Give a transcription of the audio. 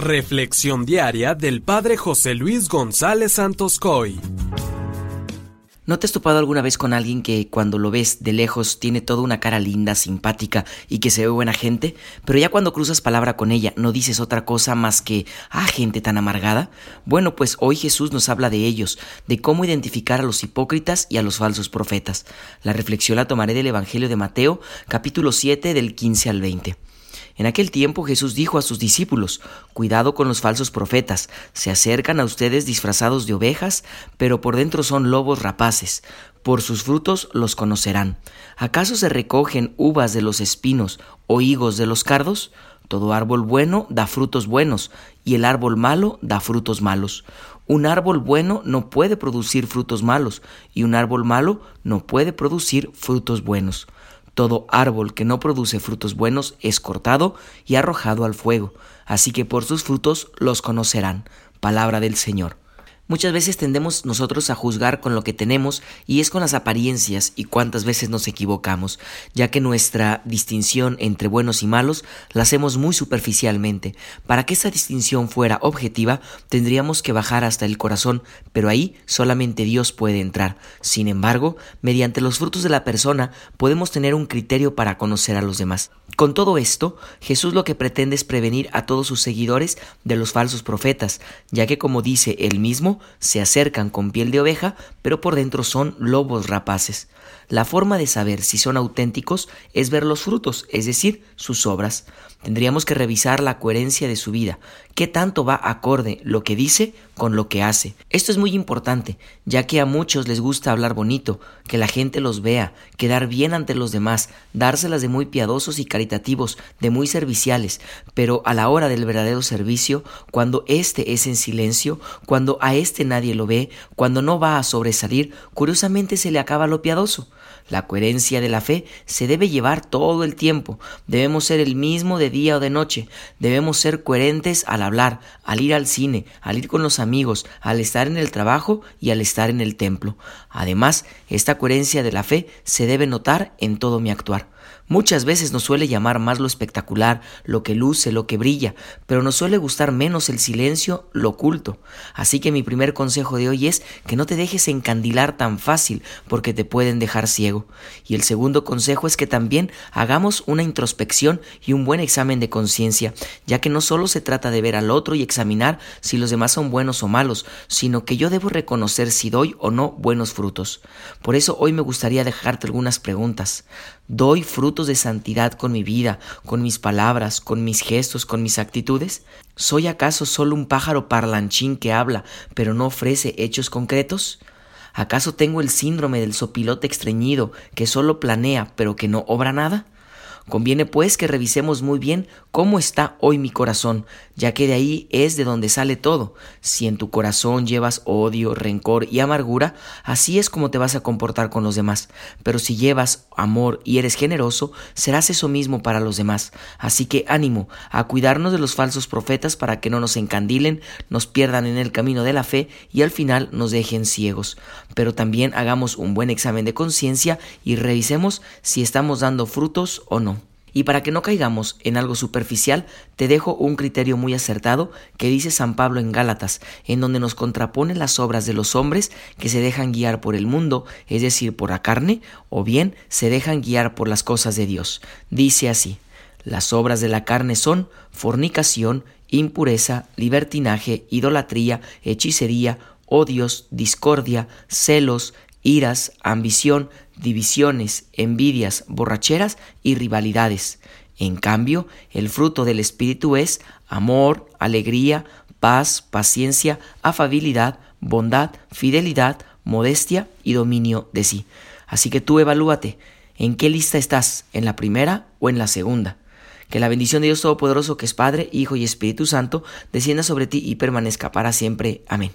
Reflexión diaria del Padre José Luis González Santos Coy. ¿No te has topado alguna vez con alguien que cuando lo ves de lejos tiene toda una cara linda, simpática y que se ve buena gente, pero ya cuando cruzas palabra con ella no dices otra cosa más que, ah, gente tan amargada? Bueno, pues hoy Jesús nos habla de ellos, de cómo identificar a los hipócritas y a los falsos profetas. La reflexión la tomaré del Evangelio de Mateo, capítulo 7, del 15 al 20. En aquel tiempo Jesús dijo a sus discípulos, Cuidado con los falsos profetas, se acercan a ustedes disfrazados de ovejas, pero por dentro son lobos rapaces. Por sus frutos los conocerán. ¿Acaso se recogen uvas de los espinos o higos de los cardos? Todo árbol bueno da frutos buenos, y el árbol malo da frutos malos. Un árbol bueno no puede producir frutos malos, y un árbol malo no puede producir frutos buenos. Todo árbol que no produce frutos buenos es cortado y arrojado al fuego, así que por sus frutos los conocerán. Palabra del Señor. Muchas veces tendemos nosotros a juzgar con lo que tenemos y es con las apariencias y cuántas veces nos equivocamos, ya que nuestra distinción entre buenos y malos la hacemos muy superficialmente. Para que esa distinción fuera objetiva, tendríamos que bajar hasta el corazón, pero ahí solamente Dios puede entrar. Sin embargo, mediante los frutos de la persona podemos tener un criterio para conocer a los demás. Con todo esto, Jesús lo que pretende es prevenir a todos sus seguidores de los falsos profetas, ya que como dice él mismo, se acercan con piel de oveja, pero por dentro son lobos rapaces. La forma de saber si son auténticos es ver los frutos, es decir, sus obras. Tendríamos que revisar la coherencia de su vida, qué tanto va acorde lo que dice con lo que hace. Esto es muy importante, ya que a muchos les gusta hablar bonito, que la gente los vea, quedar bien ante los demás, dárselas de muy piadosos y caritativos, de muy serviciales, pero a la hora del verdadero servicio, cuando éste es en silencio, cuando a éste nadie lo ve, cuando no va a sobresalir, curiosamente se le acaba lo piadoso. La coherencia de la fe se debe llevar todo el tiempo. Debemos ser el mismo de día o de noche. Debemos ser coherentes al hablar, al ir al cine, al ir con los amigos, al estar en el trabajo y al estar en el templo. Además, esta coherencia de la fe se debe notar en todo mi actuar. Muchas veces nos suele llamar más lo espectacular, lo que luce, lo que brilla, pero nos suele gustar menos el silencio, lo oculto. Así que mi primer consejo de hoy es que no te dejes encandilar tan fácil porque te pueden dejar ciego. Y el segundo consejo es que también hagamos una introspección y un buen examen de conciencia, ya que no solo se trata de ver al otro y examinar si los demás son buenos o malos, sino que yo debo reconocer si doy o no buenos frutos. Por eso hoy me gustaría dejarte algunas preguntas. ¿Doy frutos de santidad con mi vida, con mis palabras, con mis gestos, con mis actitudes? ¿Soy acaso solo un pájaro parlanchín que habla, pero no ofrece hechos concretos? ¿Acaso tengo el síndrome del sopilote extrañido que solo planea, pero que no obra nada? Conviene pues que revisemos muy bien cómo está hoy mi corazón, ya que de ahí es de donde sale todo. Si en tu corazón llevas odio, rencor y amargura, así es como te vas a comportar con los demás. Pero si llevas amor y eres generoso, serás eso mismo para los demás. Así que ánimo a cuidarnos de los falsos profetas para que no nos encandilen, nos pierdan en el camino de la fe y al final nos dejen ciegos. Pero también hagamos un buen examen de conciencia y revisemos si estamos dando frutos o no. Y para que no caigamos en algo superficial, te dejo un criterio muy acertado que dice San Pablo en Gálatas, en donde nos contrapone las obras de los hombres que se dejan guiar por el mundo, es decir, por la carne, o bien se dejan guiar por las cosas de Dios. Dice así, las obras de la carne son fornicación, impureza, libertinaje, idolatría, hechicería, odios, discordia, celos, iras, ambición, divisiones, envidias, borracheras y rivalidades. En cambio, el fruto del Espíritu es amor, alegría, paz, paciencia, afabilidad, bondad, fidelidad, modestia y dominio de sí. Así que tú evalúate, ¿en qué lista estás? ¿En la primera o en la segunda? Que la bendición de Dios Todopoderoso, que es Padre, Hijo y Espíritu Santo, descienda sobre ti y permanezca para siempre. Amén.